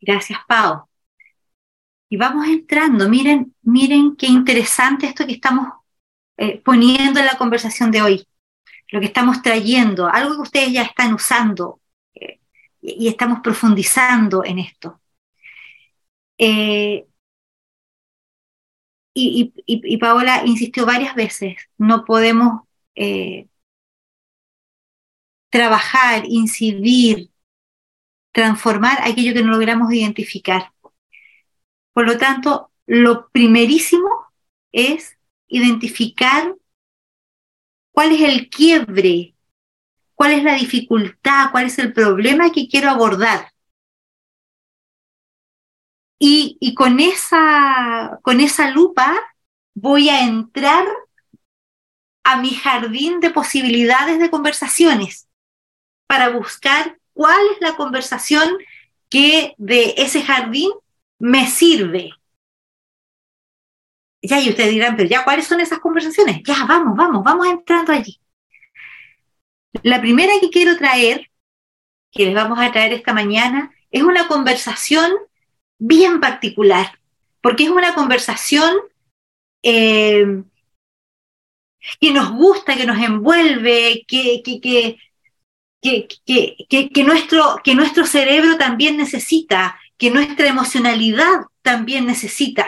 Gracias, Pau. Y vamos entrando, miren, miren qué interesante esto que estamos eh, poniendo en la conversación de hoy, lo que estamos trayendo, algo que ustedes ya están usando eh, y, estamos profundizando en esto. Eh, y, y, Paola insistió varias veces, no podemos trabajar, incidir, transformar aquello que no logramos identificar. Por lo tanto, lo primerísimo es identificar cuál es el quiebre, cuál es la dificultad, cuál es el problema que quiero abordar. Y, con, esa, con esa lupa voy a entrar a mi jardín de posibilidades de conversaciones para buscar cuál es la conversación que de ese jardín me sirve. Ya, y ustedes dirán, pero ya, ¿cuáles son esas conversaciones? Ya, vamos, vamos, vamos entrando allí. La primera que quiero traer, que les vamos a traer esta mañana, es una conversación bien particular, porque es una conversación eh, que nos gusta, que nos envuelve, que, que, que, nuestro, que nuestro cerebro también necesita, que nuestra emocionalidad también necesita.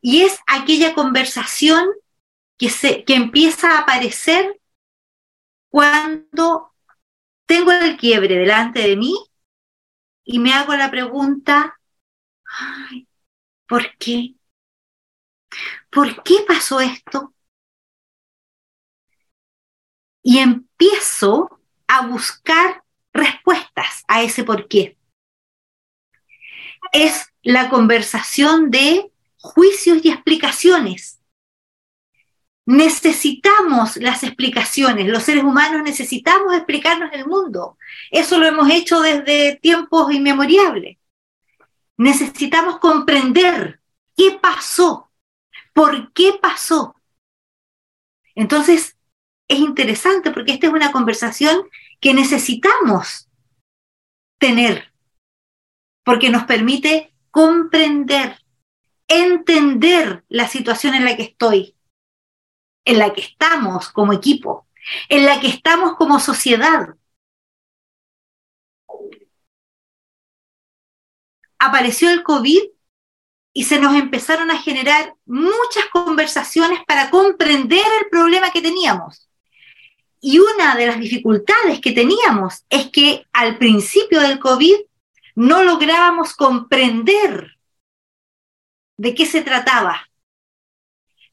Y es aquella conversación que, se, que empieza a aparecer cuando tengo el quiebre delante de mí y me hago la pregunta, ¿por qué? ¿Por qué pasó esto? Y empiezo a buscar respuestas a ese por qué. Es la conversación de juicios y explicaciones. Necesitamos las explicaciones, los seres humanos necesitamos explicarnos el mundo. Eso lo hemos hecho desde tiempos inmemoriales. Necesitamos comprender qué pasó, por qué pasó. Entonces, es interesante porque esta es una conversación que necesitamos tener, porque nos permite comprender, entender la situación en la que estoy, en la que estamos como equipo, en la que estamos como sociedad. Apareció el COVID y se nos empezaron a generar muchas conversaciones para comprender el problema que teníamos. Y una de las dificultades que teníamos es que al principio del COVID no lográbamos comprender de qué se trataba.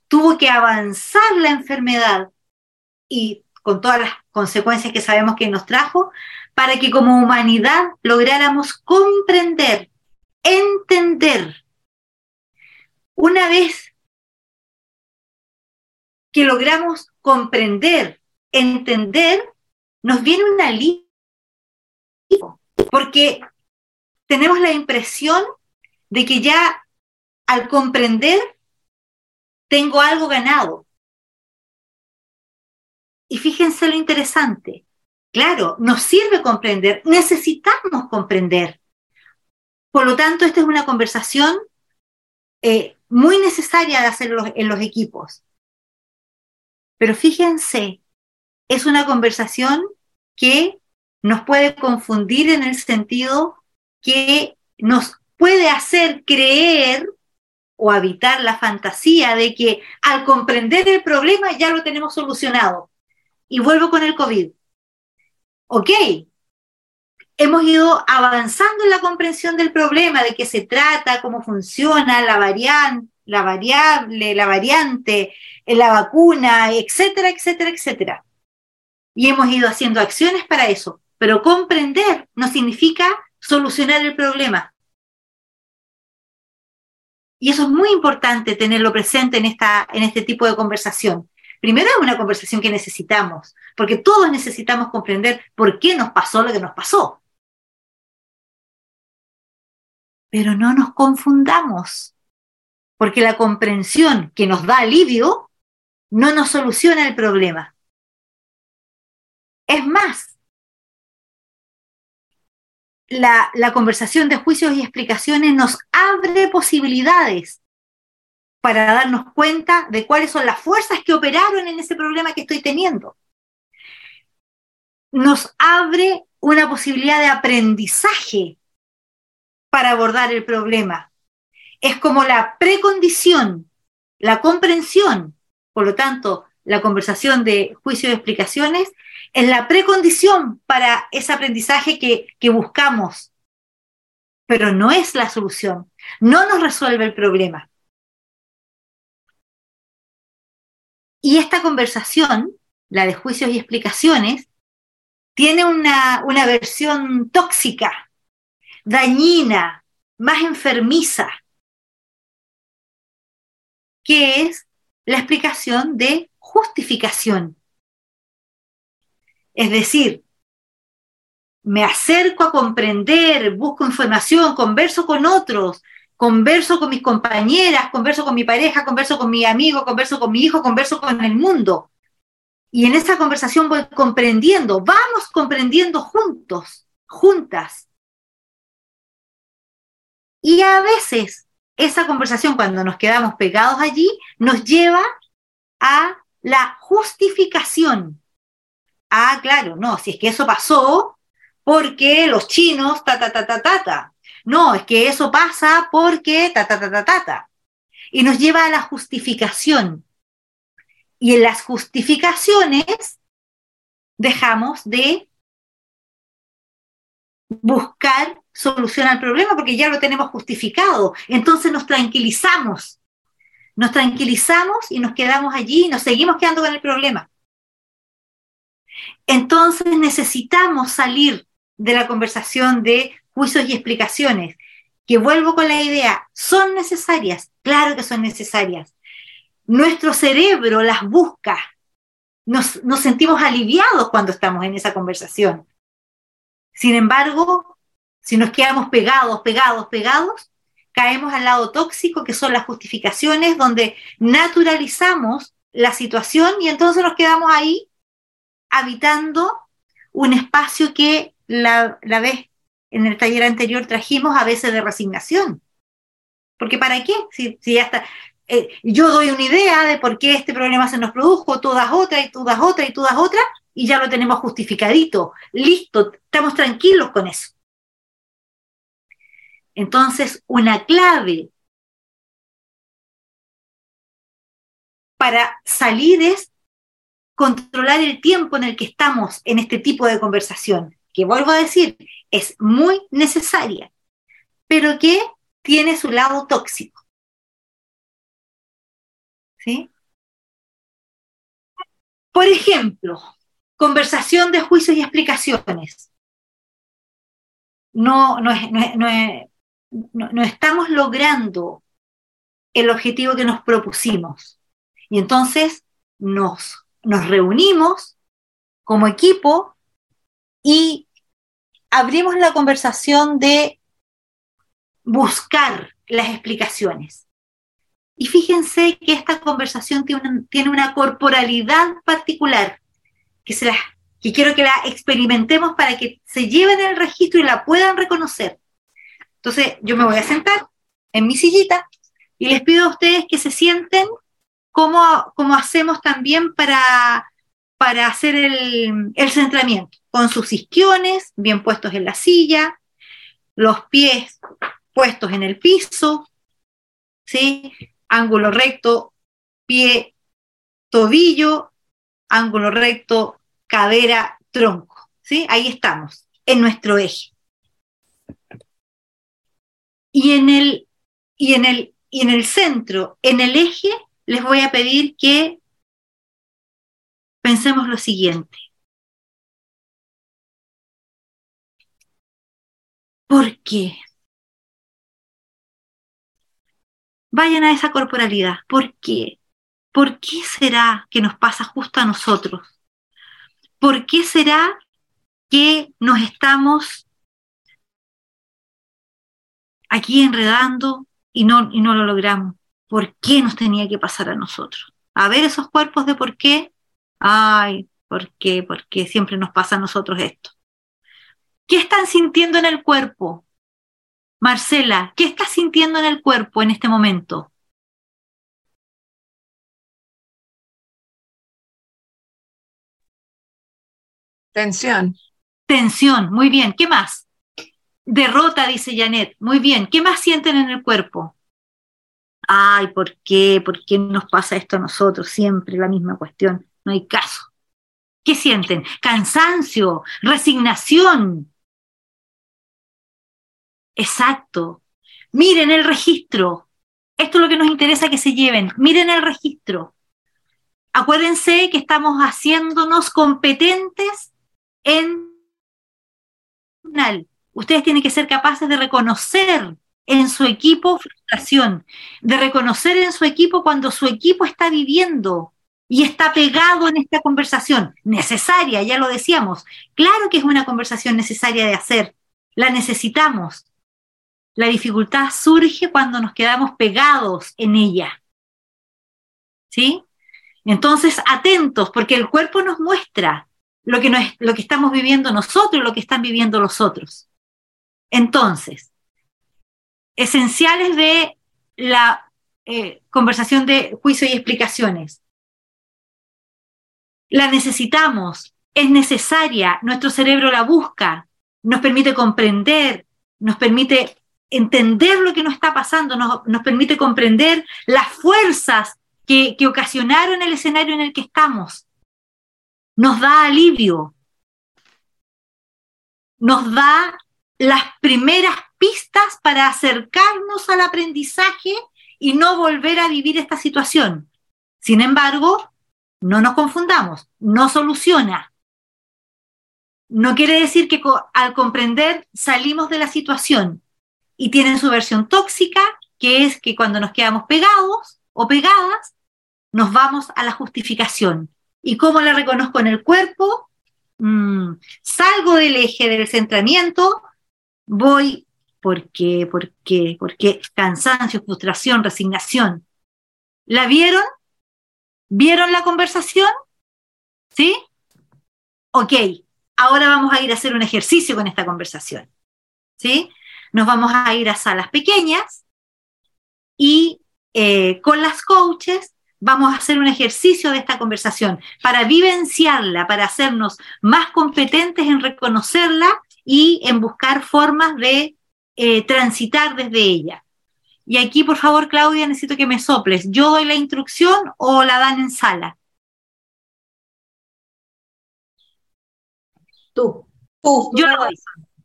Tuvo que avanzar la enfermedad y con todas las consecuencias que sabemos que nos trajo, para que como humanidad lográramos comprender, entender. Una vez que logramos comprender entender, nos viene un alivio, porque tenemos la impresión de que ya al comprender tengo algo ganado. Y fíjense lo interesante. Claro, nos sirve comprender, necesitamos comprender. Por lo tanto, esta es una conversación eh, muy necesaria de hacer en los equipos. Pero fíjense es una conversación que nos puede confundir en el sentido que nos puede hacer creer o habitar la fantasía de que al comprender el problema ya lo tenemos solucionado. Y vuelvo con el COVID. Ok, hemos ido avanzando en la comprensión del problema, de qué se trata, cómo funciona la variante, la variable, la variante, la vacuna, etcétera, etcétera, etcétera y hemos ido haciendo acciones para eso. Pero comprender no significa solucionar el problema. Y eso es muy importante tenerlo presente en, esta, en este tipo de conversación. Primero es una conversación que necesitamos, porque todos necesitamos comprender por qué nos pasó lo que nos pasó. Pero no nos confundamos, porque la comprensión que nos da alivio no nos soluciona el problema. Es más, la, conversación de juicios y explicaciones nos abre posibilidades para darnos cuenta de cuáles son las fuerzas que operaron en ese problema que estoy teniendo. Nos abre una posibilidad de aprendizaje para abordar el problema. Es como la precondición, la comprensión, por lo tanto, la conversación de juicio y explicaciones es la precondición para ese aprendizaje que, buscamos, pero no es la solución, no nos resuelve el problema. Y esta conversación, la de juicios y explicaciones, tiene una, una versión tóxica, dañina, más enfermiza, que es la explicación de justificación. Es decir, me acerco a comprender, busco información, converso con otros, converso con mis compañeras, converso con mi pareja, converso con mi amigo, converso con mi hijo, converso con el mundo. Y en esa conversación voy comprendiendo, vamos comprendiendo juntos, juntas. Y a veces esa conversación, cuando nos quedamos pegados allí, nos lleva a la justificación. Ah, claro, no, si es que eso pasó porque los chinos, ta, ta, ta, ta, ta, ta. No, es que eso pasa porque ta, ta, ta, ta, ta, ta. Y nos lleva a la justificación. Y en las justificaciones dejamos de buscar solución al problema porque ya lo tenemos justificado. Entonces nos tranquilizamos. Nos tranquilizamos y nos quedamos allí y nos seguimos quedando con el problema. Entonces necesitamos salir de la conversación de juicios y explicaciones, que vuelvo con la idea, son necesarias, claro que son necesarias. Nuestro cerebro las busca, nos, sentimos aliviados cuando estamos en esa conversación. Sin embargo, si nos quedamos pegados, pegados, pegados, caemos al lado tóxico, que son las justificaciones, donde naturalizamos la situación y entonces nos quedamos ahí habitando un espacio que la, vez en el taller anterior trajimos a veces de resignación. Porque ¿para qué? Si, ya está, eh, yo doy una idea de por qué este problema se nos produjo, tú das otra y tú das otra y tú das otra, y ya lo tenemos justificadito, listo, estamos tranquilos con eso. Entonces, una clave para salir es controlar el tiempo en el que estamos en este tipo de conversación, que vuelvo a decir, es muy necesaria, pero que tiene su lado tóxico. ¿Sí? Por ejemplo, conversación de juicios y explicaciones. No, no, no, estamos logrando el objetivo que nos propusimos. Y entonces nos, nos reunimos como equipo y abrimos la conversación de buscar las explicaciones. Y fíjense que esta conversación tiene una, corporalidad particular que, se la, que quiero que la experimentemos para que se lleven el registro y la puedan reconocer. Entonces, yo me voy a sentar en mi sillita y les pido a ustedes que se sienten como, como hacemos también para para hacer el, centramiento, con sus isquiones bien puestos en la silla, los pies puestos en el piso, ¿sí? ángulo recto, pie, tobillo, ángulo recto, cadera, tronco. ¿sí? Ahí estamos, en nuestro eje. Y en el, y en el, y en el centro, en el eje, les voy a pedir que pensemos lo siguiente. ¿Por qué? Vayan a esa corporalidad. ¿Por qué? ¿Por qué será que nos pasa justo a nosotros? ¿Por qué será que nos estamos aquí enredando y no, y no lo logramos? ¿Por qué nos tenía que pasar a nosotros? A ver esos cuerpos de por qué ay, ¿por qué? ¿Por qué siempre nos pasa a nosotros esto? ¿Qué están sintiendo en el cuerpo? Marcela, ¿qué estás sintiendo en el cuerpo en este momento? Tensión. Tensión, muy bien. ¿Qué más? Derrota, dice Janet. Muy bien. ¿Qué más sienten en el cuerpo? Ay, ¿por qué? ¿Por qué nos pasa esto a nosotros? Siempre la misma cuestión. No hay caso. ¿Qué sienten? Cansancio, resignación. Exacto. Miren el registro. Esto es lo que nos interesa que se lleven. Miren el registro. Acuérdense que estamos haciéndonos competentes en ustedes tienen que ser capaces de reconocer en su equipo frustración, de reconocer en su equipo cuando su equipo está viviendo y está pegado en esta conversación, necesaria, ya lo decíamos. Claro que es una conversación necesaria de hacer, la necesitamos. La dificultad surge cuando nos quedamos pegados en ella. ¿Sí? Entonces, atentos, porque el cuerpo nos muestra lo que, no es, lo que estamos viviendo nosotros y lo que están viviendo los otros. Entonces, esenciales de la eh, conversación de juicio y explicaciones. La necesitamos, es necesaria, nuestro cerebro la busca, nos permite comprender, nos permite entender lo que nos está pasando, nos, nos permite comprender las fuerzas que, que ocasionaron el escenario en el que estamos nos da alivio, nos da las primeras pistas para acercarnos al aprendizaje y no volver a vivir esta situación. Sin embargo, no nos confundamos, no soluciona. No quiere decir que al comprender salimos de la situación y tienen su versión tóxica, que es que cuando nos quedamos pegados o pegadas, nos vamos a la justificación. ¿Y cómo la reconozco en el cuerpo? Mm, salgo del eje del centramiento, voy, ¿por qué? ¿Por qué? ¿Por qué? Cansancio, frustración, resignación. ¿La vieron? ¿Vieron la conversación? ¿Sí? Ok, ahora vamos a ir a hacer un ejercicio con esta conversación. ¿Sí? Nos vamos a ir a salas pequeñas y eh, con las coaches vamos a hacer un ejercicio de esta conversación para vivenciarla, para hacernos más competentes en reconocerla y en buscar formas de eh, transitar desde ella. Y aquí, por favor, Claudia, necesito que me soples. ¿Yo doy la instrucción o la dan en sala? Tú. Tú. Yo la doy.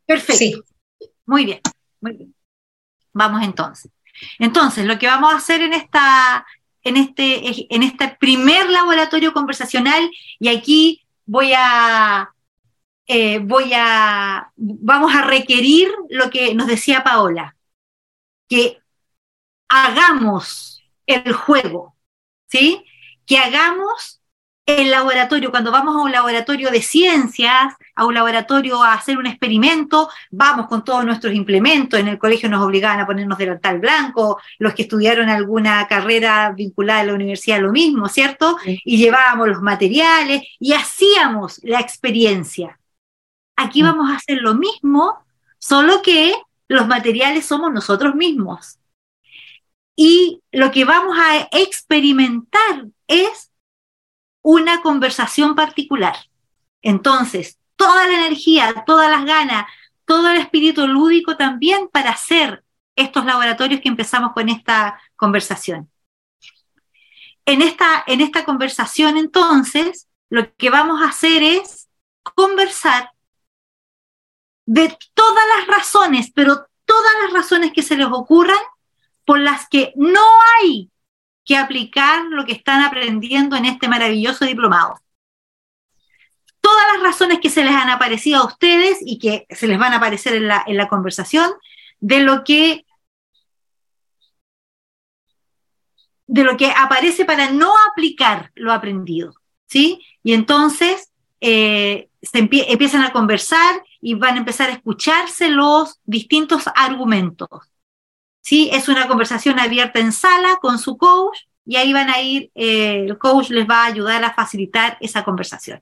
Perfecto. Muy bien. Muy bien. Vamos entonces. Entonces, lo que vamos a hacer en esta, en este, en este primer laboratorio conversacional y aquí voy a, eh, voy a, vamos a requerir lo que nos decía Paola, que hagamos el juego, ¿sí? Que hagamos el laboratorio, cuando vamos a un laboratorio de ciencias, a un laboratorio a hacer un experimento, vamos con todos nuestros implementos, en el colegio nos obligaban a ponernos delantal blanco, los que estudiaron alguna carrera vinculada a la universidad lo mismo, ¿cierto? Y llevábamos los materiales y hacíamos la experiencia. Aquí mm. vamos a hacer lo mismo, solo que los materiales somos nosotros mismos. Y lo que vamos a experimentar es una conversación particular. Entonces, toda la energía, todas las ganas, todo el espíritu lúdico también para hacer estos laboratorios que empezamos con esta conversación. En esta, en esta conversación, entonces, lo que vamos a hacer es conversar de todas las razones, pero todas las razones que se les ocurran por las que no hay que aplicar lo que están aprendiendo en este maravilloso diplomado. Todas las razones que se les han aparecido a ustedes y que se les van a aparecer en la, en la conversación de lo que de lo que aparece para no aplicar lo aprendido, ¿sí? Y entonces eh, se empiezan a conversar y van a empezar a escucharse los distintos argumentos. ¿sí? Es una conversación abierta en sala con su coach y ahí van a ir, eh, el coach les va a ayudar a facilitar esa conversación.